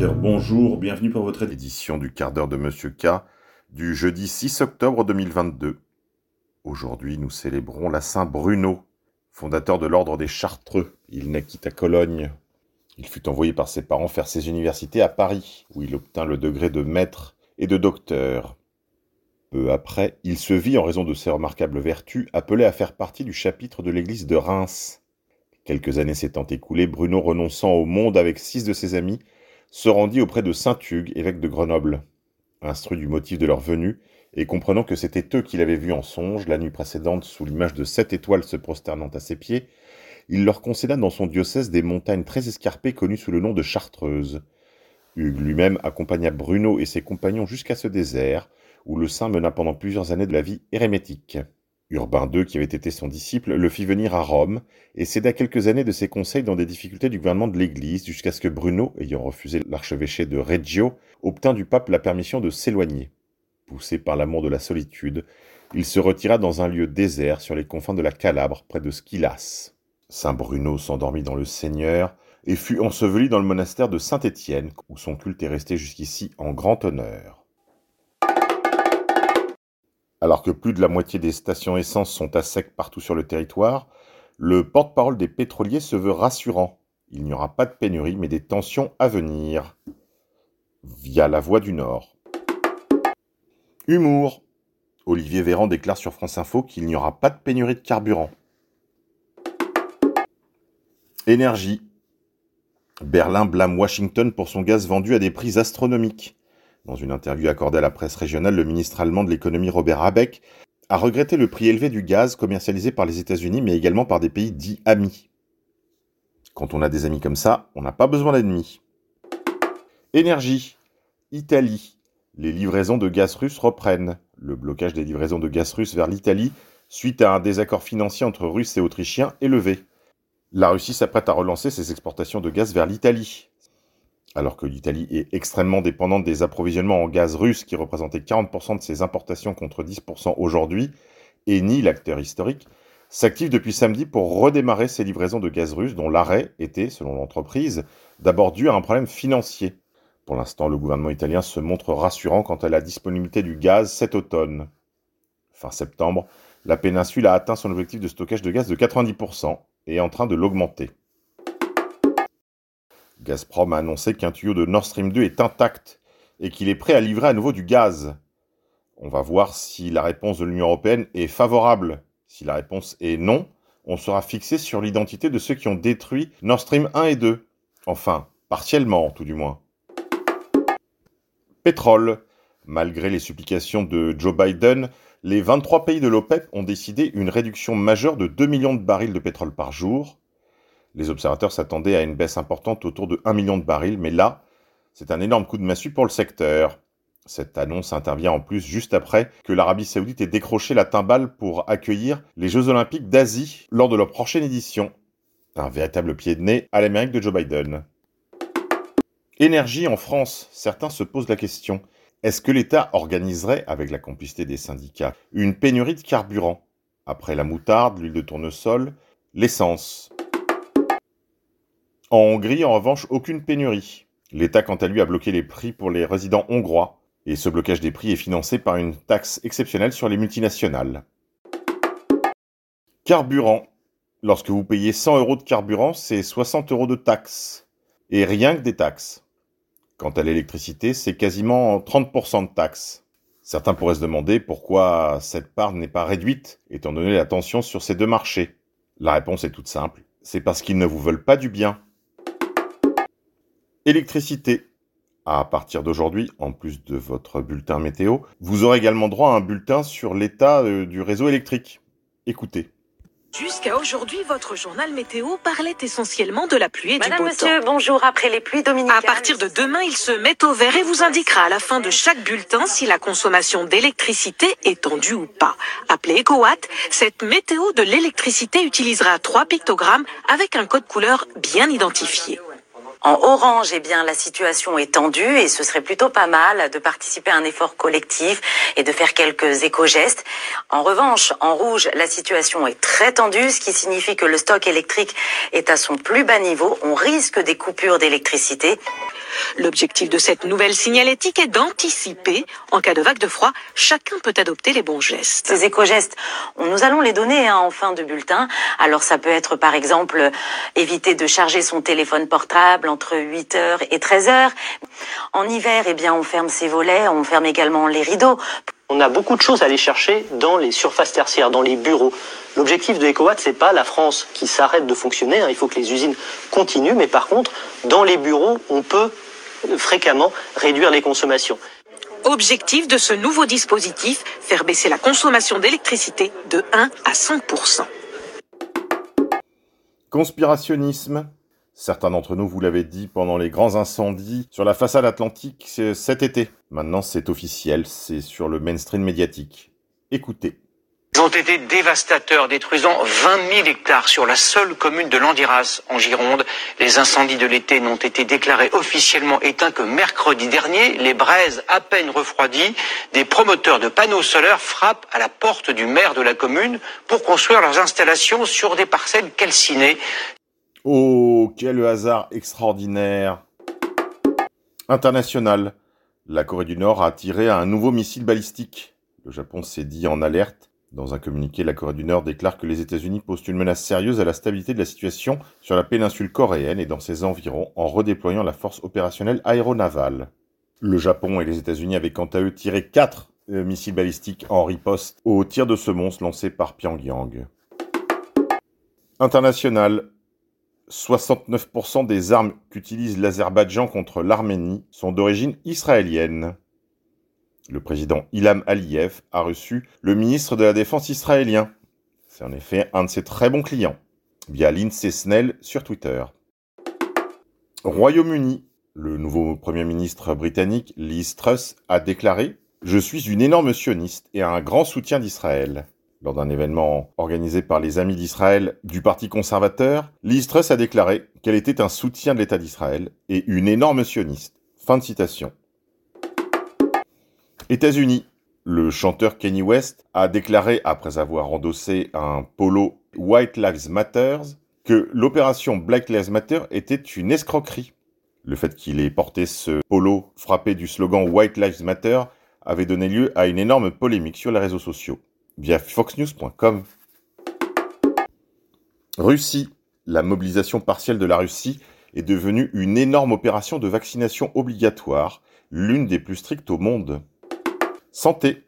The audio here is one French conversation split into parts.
Bonjour, bienvenue pour votre édition du quart d'heure de Monsieur K du jeudi 6 octobre 2022. Aujourd'hui, nous célébrons la Saint Bruno, fondateur de l'ordre des Chartreux. Il naquit à Cologne. Il fut envoyé par ses parents faire ses universités à Paris, où il obtint le degré de maître et de docteur. Peu après, il se vit, en raison de ses remarquables vertus, appelé à faire partie du chapitre de l'église de Reims. Quelques années s'étant écoulées, Bruno renonçant au monde avec six de ses amis, se rendit auprès de Saint Hugues, évêque de Grenoble. Instruit du motif de leur venue, et comprenant que c'était eux qu'il avait vus en songe la nuit précédente sous l'image de sept étoiles se prosternant à ses pieds, il leur concéda dans son diocèse des montagnes très escarpées connues sous le nom de Chartreuses. Hugues lui-même accompagna Bruno et ses compagnons jusqu'à ce désert, où le saint mena pendant plusieurs années de la vie érémétique. Urbain II, qui avait été son disciple, le fit venir à Rome et céda quelques années de ses conseils dans des difficultés du gouvernement de l'Église, jusqu'à ce que Bruno, ayant refusé l'archevêché de Reggio, obtint du pape la permission de s'éloigner. Poussé par l'amour de la solitude, il se retira dans un lieu désert sur les confins de la Calabre, près de Scylas. Saint Bruno s'endormit dans le Seigneur et fut enseveli dans le monastère de Saint-Étienne, où son culte est resté jusqu'ici en grand honneur. Alors que plus de la moitié des stations essence sont à sec partout sur le territoire, le porte-parole des pétroliers se veut rassurant. Il n'y aura pas de pénurie, mais des tensions à venir. Via la voie du Nord. Humour. Olivier Véran déclare sur France Info qu'il n'y aura pas de pénurie de carburant. Énergie. Berlin blâme Washington pour son gaz vendu à des prix astronomiques. Dans une interview accordée à la presse régionale, le ministre allemand de l'économie Robert Habeck a regretté le prix élevé du gaz commercialisé par les États-Unis mais également par des pays dits amis. Quand on a des amis comme ça, on n'a pas besoin d'ennemis. Énergie. Italie. Les livraisons de gaz russe reprennent. Le blocage des livraisons de gaz russe vers l'Italie, suite à un désaccord financier entre Russes et Autrichiens, est levé. La Russie s'apprête à relancer ses exportations de gaz vers l'Italie. Alors que l'Italie est extrêmement dépendante des approvisionnements en gaz russe qui représentaient 40% de ses importations contre 10% aujourd'hui, Eni, l'acteur historique, s'active depuis samedi pour redémarrer ses livraisons de gaz russe dont l'arrêt était, selon l'entreprise, d'abord dû à un problème financier. Pour l'instant, le gouvernement italien se montre rassurant quant à la disponibilité du gaz cet automne. Fin septembre, la péninsule a atteint son objectif de stockage de gaz de 90% et est en train de l'augmenter. Gazprom a annoncé qu'un tuyau de Nord Stream 2 est intact et qu'il est prêt à livrer à nouveau du gaz. On va voir si la réponse de l'Union européenne est favorable. Si la réponse est non, on sera fixé sur l'identité de ceux qui ont détruit Nord Stream 1 et 2. Enfin, partiellement tout du moins. Pétrole. Malgré les supplications de Joe Biden, les 23 pays de l'OPEP ont décidé une réduction majeure de 2 millions de barils de pétrole par jour. Les observateurs s'attendaient à une baisse importante autour de 1 million de barils, mais là, c'est un énorme coup de massue pour le secteur. Cette annonce intervient en plus juste après que l'Arabie saoudite ait décroché la timbale pour accueillir les Jeux olympiques d'Asie lors de leur prochaine édition. Un véritable pied de nez à l'Amérique de Joe Biden. Énergie en France, certains se posent la question. Est-ce que l'État organiserait, avec la complicité des syndicats, une pénurie de carburant? Après la moutarde, l'huile de tournesol, l'essence. En Hongrie, en revanche, aucune pénurie. L'État, quant à lui, a bloqué les prix pour les résidents hongrois. Et ce blocage des prix est financé par une taxe exceptionnelle sur les multinationales. Carburant. Lorsque vous payez 100 euros de carburant, c'est 60 euros de taxes. Et rien que des taxes. Quant à l'électricité, c'est quasiment 30% de taxes. Certains pourraient se demander pourquoi cette part n'est pas réduite, étant donné la tension sur ces deux marchés. La réponse est toute simple, c'est parce qu'ils ne vous veulent pas du bien. Électricité. À partir d'aujourd'hui, en plus de votre bulletin météo, vous aurez également droit à un bulletin sur l'état euh, du réseau électrique. Écoutez. Jusqu'à aujourd'hui, votre journal météo parlait essentiellement de la pluie et Madame, du beau monsieur, temps. bonjour. Après les pluies dominicales. À partir de demain, il se met au vert et vous indiquera à la fin de chaque bulletin si la consommation d'électricité est tendue ou pas. Appelez EcoWatt, cette météo de l'électricité utilisera trois pictogrammes avec un code couleur bien identifié. En orange, eh bien, la situation est tendue et ce serait plutôt pas mal de participer à un effort collectif et de faire quelques éco-gestes. En revanche, en rouge, la situation est très tendue, ce qui signifie que le stock électrique est à son plus bas niveau. On risque des coupures d'électricité. L'objectif de cette nouvelle signalétique est d'anticiper. En cas de vague de froid, chacun peut adopter les bons gestes. Ces éco-gestes, nous allons les donner hein, en fin de bulletin. Alors ça peut être par exemple éviter de charger son téléphone portable entre 8h et 13h. En hiver, eh bien, on ferme ses volets, on ferme également les rideaux. On a beaucoup de choses à aller chercher dans les surfaces tertiaires, dans les bureaux. L'objectif de EcoWatt, c'est pas la France qui s'arrête de fonctionner. Hein. Il faut que les usines continuent, mais par contre, dans les bureaux, on peut fréquemment réduire les consommations. Objectif de ce nouveau dispositif, faire baisser la consommation d'électricité de 1 à 5% Conspirationnisme, Certains d'entre nous vous l'avaient dit pendant les grands incendies sur la façade atlantique cet été. Maintenant c'est officiel, c'est sur le mainstream médiatique. Écoutez. Ils ont été dévastateurs, détruisant 20 000 hectares sur la seule commune de Landiras, en Gironde. Les incendies de l'été n'ont été déclarés officiellement éteints que mercredi dernier. Les braises à peine refroidies, des promoteurs de panneaux solaires frappent à la porte du maire de la commune pour construire leurs installations sur des parcelles calcinées. Oh, quel hasard extraordinaire International. La Corée du Nord a tiré un nouveau missile balistique. Le Japon s'est dit en alerte. Dans un communiqué, la Corée du Nord déclare que les États-Unis posent une menace sérieuse à la stabilité de la situation sur la péninsule coréenne et dans ses environs en redéployant la force opérationnelle aéronavale. Le Japon et les États-Unis avaient quant à eux tiré quatre euh, missiles balistiques en riposte au tir de semonce lancé par Pyongyang. International. 69% des armes qu'utilise l'Azerbaïdjan contre l'Arménie sont d'origine israélienne. Le président Ilham Aliyev a reçu le ministre de la Défense israélien. C'est en effet un de ses très bons clients, via Lindsay Snell sur Twitter. Royaume-Uni, le nouveau Premier ministre britannique Liz Truss a déclaré Je suis une énorme sioniste et un grand soutien d'Israël. Lors d'un événement organisé par les Amis d'Israël du Parti conservateur, Liz Truss a déclaré qu'elle était un soutien de l'État d'Israël et une énorme sioniste. Fin de citation. États-Unis. Le chanteur Kenny West a déclaré, après avoir endossé un polo White Lives Matter, que l'opération Black Lives Matter était une escroquerie. Le fait qu'il ait porté ce polo frappé du slogan White Lives Matter avait donné lieu à une énorme polémique sur les réseaux sociaux via foxnews.com. Russie. La mobilisation partielle de la Russie est devenue une énorme opération de vaccination obligatoire, l'une des plus strictes au monde. Santé.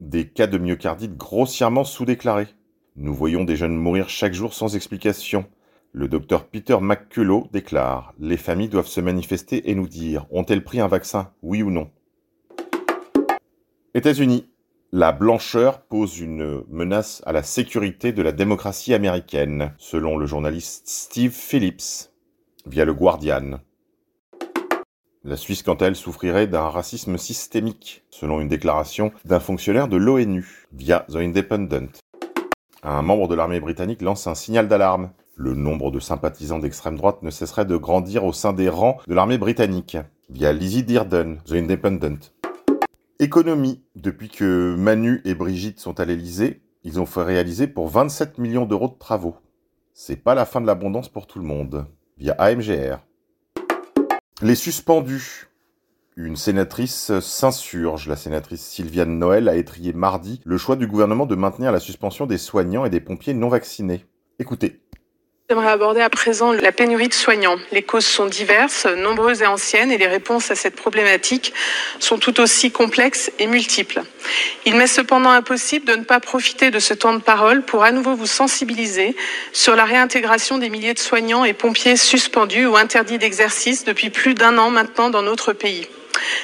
Des cas de myocardite grossièrement sous-déclarés. Nous voyons des jeunes mourir chaque jour sans explication. Le docteur Peter McCullough déclare Les familles doivent se manifester et nous dire ont-elles pris un vaccin, oui ou non? États-Unis. La blancheur pose une menace à la sécurité de la démocratie américaine, selon le journaliste Steve Phillips, via le Guardian. La Suisse, quant à elle, souffrirait d'un racisme systémique, selon une déclaration d'un fonctionnaire de l'ONU, via The Independent. Un membre de l'armée britannique lance un signal d'alarme. Le nombre de sympathisants d'extrême droite ne cesserait de grandir au sein des rangs de l'armée britannique, via Lizzie Dearden, The Independent. Économie. Depuis que Manu et Brigitte sont à l'Elysée, ils ont fait réaliser pour 27 millions d'euros de travaux. C'est pas la fin de l'abondance pour tout le monde. Via AMGR. Les suspendus. Une sénatrice s'insurge. La sénatrice Sylviane Noël a étrié mardi le choix du gouvernement de maintenir la suspension des soignants et des pompiers non vaccinés. Écoutez. J'aimerais aborder à présent la pénurie de soignants. Les causes sont diverses, nombreuses et anciennes, et les réponses à cette problématique sont tout aussi complexes et multiples. Il m'est cependant impossible de ne pas profiter de ce temps de parole pour à nouveau vous sensibiliser sur la réintégration des milliers de soignants et pompiers suspendus ou interdits d'exercice depuis plus d'un an maintenant dans notre pays.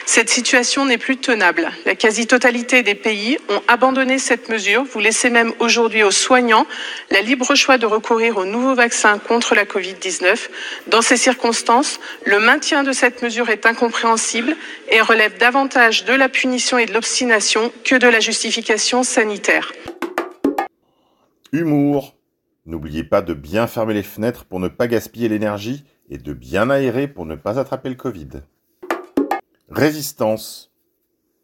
Cette situation n'est plus tenable. La quasi-totalité des pays ont abandonné cette mesure. Vous laissez même aujourd'hui aux soignants la libre choix de recourir aux nouveaux vaccins contre la Covid-19. Dans ces circonstances, le maintien de cette mesure est incompréhensible et relève davantage de la punition et de l'obstination que de la justification sanitaire. Humour. N'oubliez pas de bien fermer les fenêtres pour ne pas gaspiller l'énergie et de bien aérer pour ne pas attraper le Covid. Résistance.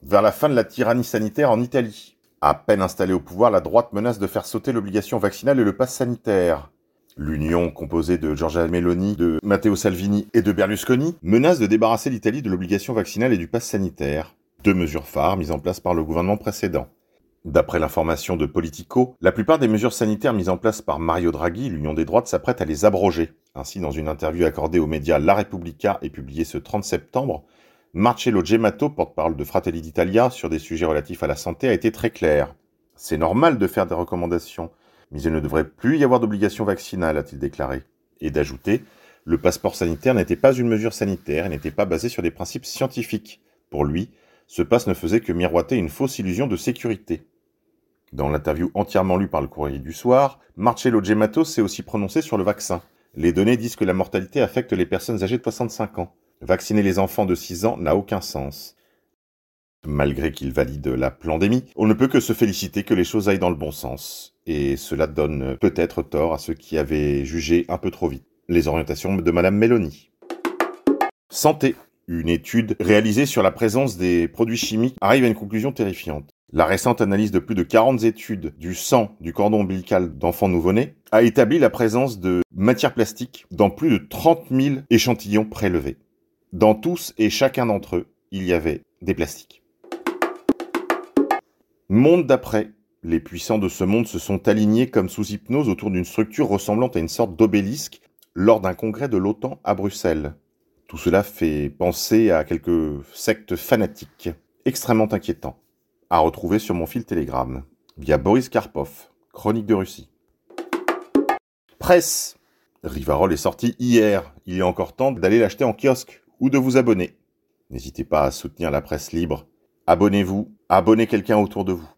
Vers la fin de la tyrannie sanitaire en Italie. À peine installée au pouvoir, la droite menace de faire sauter l'obligation vaccinale et le pass sanitaire. L'union composée de Giorgia Meloni, de Matteo Salvini et de Berlusconi menace de débarrasser l'Italie de l'obligation vaccinale et du pass sanitaire, deux mesures phares mises en place par le gouvernement précédent. D'après l'information de Politico, la plupart des mesures sanitaires mises en place par Mario Draghi, l'Union des droites s'apprête à les abroger. Ainsi, dans une interview accordée aux médias La Repubblica et publiée ce 30 septembre, Marcello Gemato, porte-parole de Fratelli d'Italia sur des sujets relatifs à la santé, a été très clair. C'est normal de faire des recommandations, mais il ne devrait plus y avoir d'obligation vaccinale, a-t-il déclaré. Et d'ajouter, le passeport sanitaire n'était pas une mesure sanitaire et n'était pas basé sur des principes scientifiques. Pour lui, ce passe ne faisait que miroiter une fausse illusion de sécurité. Dans l'interview entièrement lue par le courrier du soir, Marcello Gemato s'est aussi prononcé sur le vaccin. Les données disent que la mortalité affecte les personnes âgées de 65 ans. Vacciner les enfants de 6 ans n'a aucun sens. Malgré qu'il valide la pandémie, on ne peut que se féliciter que les choses aillent dans le bon sens et cela donne peut-être tort à ceux qui avaient jugé un peu trop vite les orientations de Madame Mélanie. Santé. Une étude réalisée sur la présence des produits chimiques arrive à une conclusion terrifiante. La récente analyse de plus de 40 études du sang du cordon ombilical d'enfants nouveau-nés a établi la présence de matières plastiques dans plus de 30 000 échantillons prélevés. Dans tous et chacun d'entre eux, il y avait des plastiques. Monde d'après, les puissants de ce monde se sont alignés comme sous hypnose autour d'une structure ressemblant à une sorte d'obélisque lors d'un congrès de l'OTAN à Bruxelles. Tout cela fait penser à quelques sectes fanatiques, extrêmement inquiétants, à retrouver sur mon fil Telegram, via Boris Karpov, Chronique de Russie. Presse Rivarol est sorti hier, il a encore temps d'aller l'acheter en kiosque ou de vous abonner. N'hésitez pas à soutenir la presse libre. Abonnez-vous, abonnez quelqu'un autour de vous.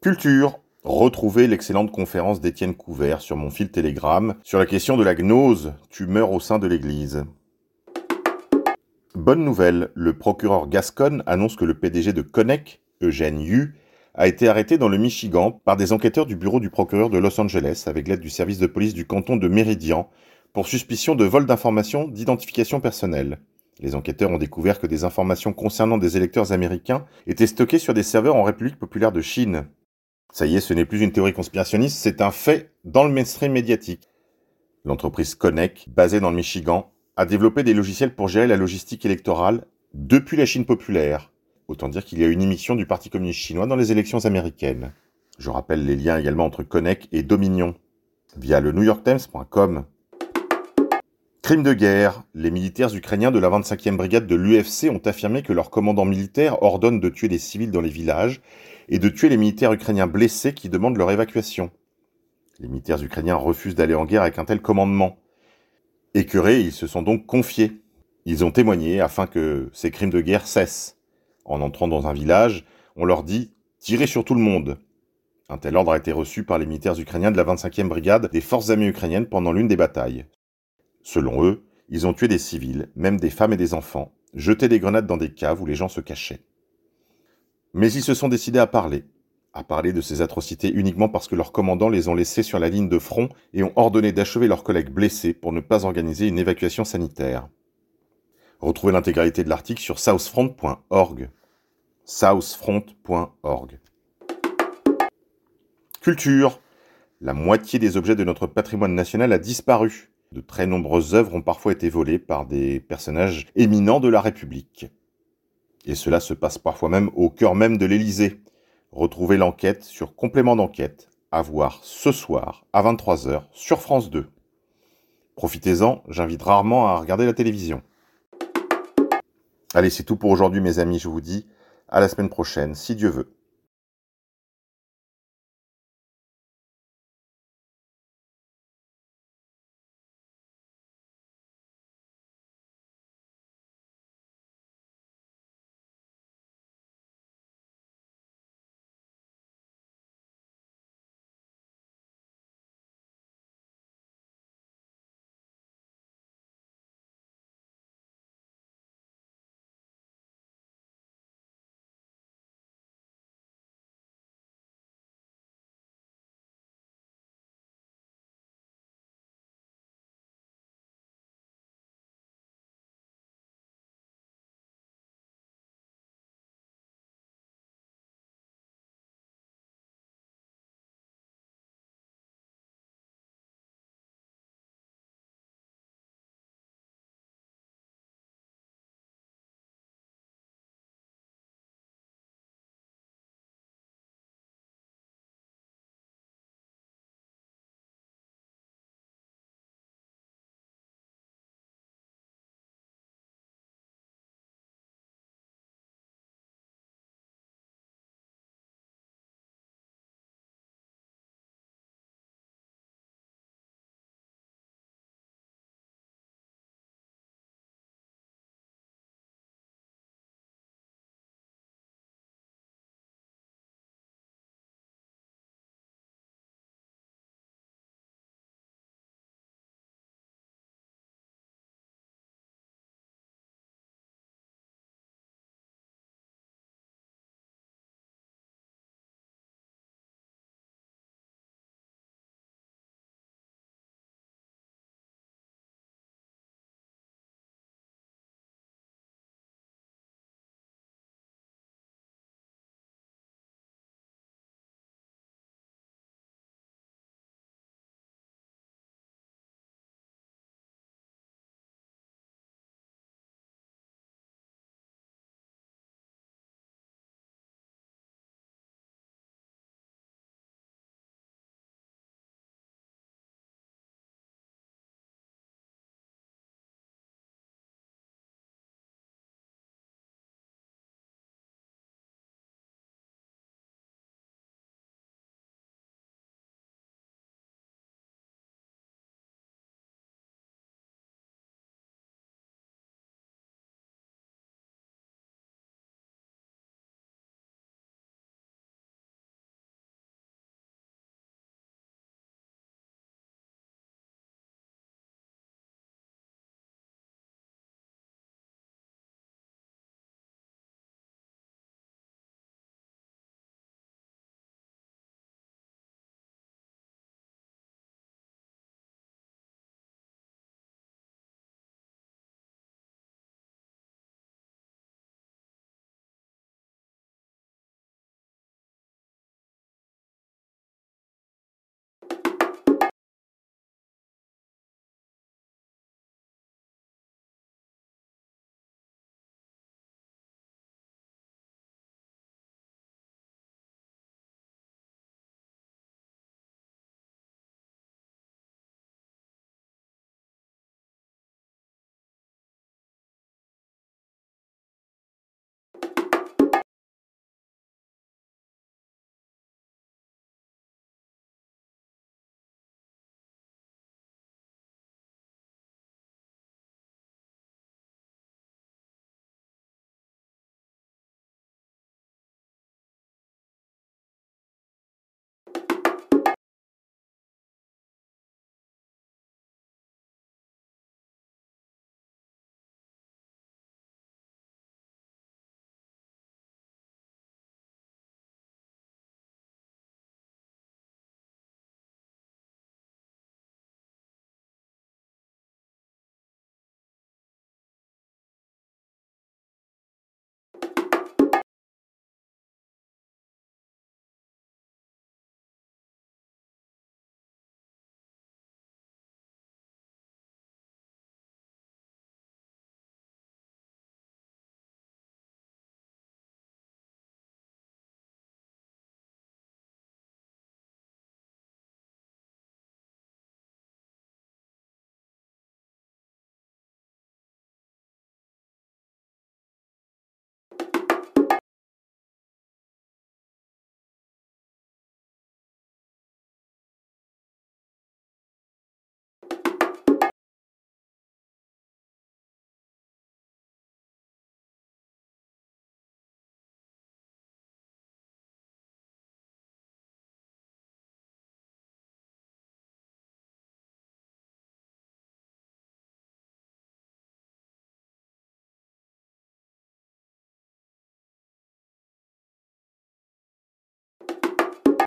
Culture. Retrouvez l'excellente conférence d'Étienne Couvert sur mon fil Telegram sur la question de la gnose, tumeur au sein de l'Église. Bonne nouvelle, le procureur Gascon annonce que le PDG de Connect, Eugène Yu, a été arrêté dans le Michigan par des enquêteurs du bureau du procureur de Los Angeles avec l'aide du service de police du canton de Méridian pour suspicion de vol d'informations d'identification personnelle. Les enquêteurs ont découvert que des informations concernant des électeurs américains étaient stockées sur des serveurs en République populaire de Chine. Ça y est, ce n'est plus une théorie conspirationniste, c'est un fait dans le mainstream médiatique. L'entreprise Connect, basée dans le Michigan, a développé des logiciels pour gérer la logistique électorale depuis la Chine populaire. Autant dire qu'il y a une émission du Parti communiste chinois dans les élections américaines. Je rappelle les liens également entre Connect et Dominion via le NewYorkTimes.com. Crime de guerre. Les militaires ukrainiens de la 25e brigade de l'UFC ont affirmé que leur commandant militaire ordonne de tuer les civils dans les villages et de tuer les militaires ukrainiens blessés qui demandent leur évacuation. Les militaires ukrainiens refusent d'aller en guerre avec un tel commandement. Écœurés, ils se sont donc confiés. Ils ont témoigné afin que ces crimes de guerre cessent. En entrant dans un village, on leur dit Tirez sur tout le monde. Un tel ordre a été reçu par les militaires ukrainiens de la 25e brigade des forces armées ukrainiennes pendant l'une des batailles. Selon eux, ils ont tué des civils, même des femmes et des enfants, jeté des grenades dans des caves où les gens se cachaient. Mais ils se sont décidés à parler, à parler de ces atrocités uniquement parce que leurs commandants les ont laissés sur la ligne de front et ont ordonné d'achever leurs collègues blessés pour ne pas organiser une évacuation sanitaire. Retrouvez l'intégralité de l'article sur southfront.org. southfront.org. Culture. La moitié des objets de notre patrimoine national a disparu. De très nombreuses œuvres ont parfois été volées par des personnages éminents de la République. Et cela se passe parfois même au cœur même de l'Élysée. Retrouvez l'enquête sur complément d'enquête, à voir ce soir à 23h sur France 2. Profitez-en, j'invite rarement à regarder la télévision. Allez, c'est tout pour aujourd'hui mes amis, je vous dis à la semaine prochaine, si Dieu veut.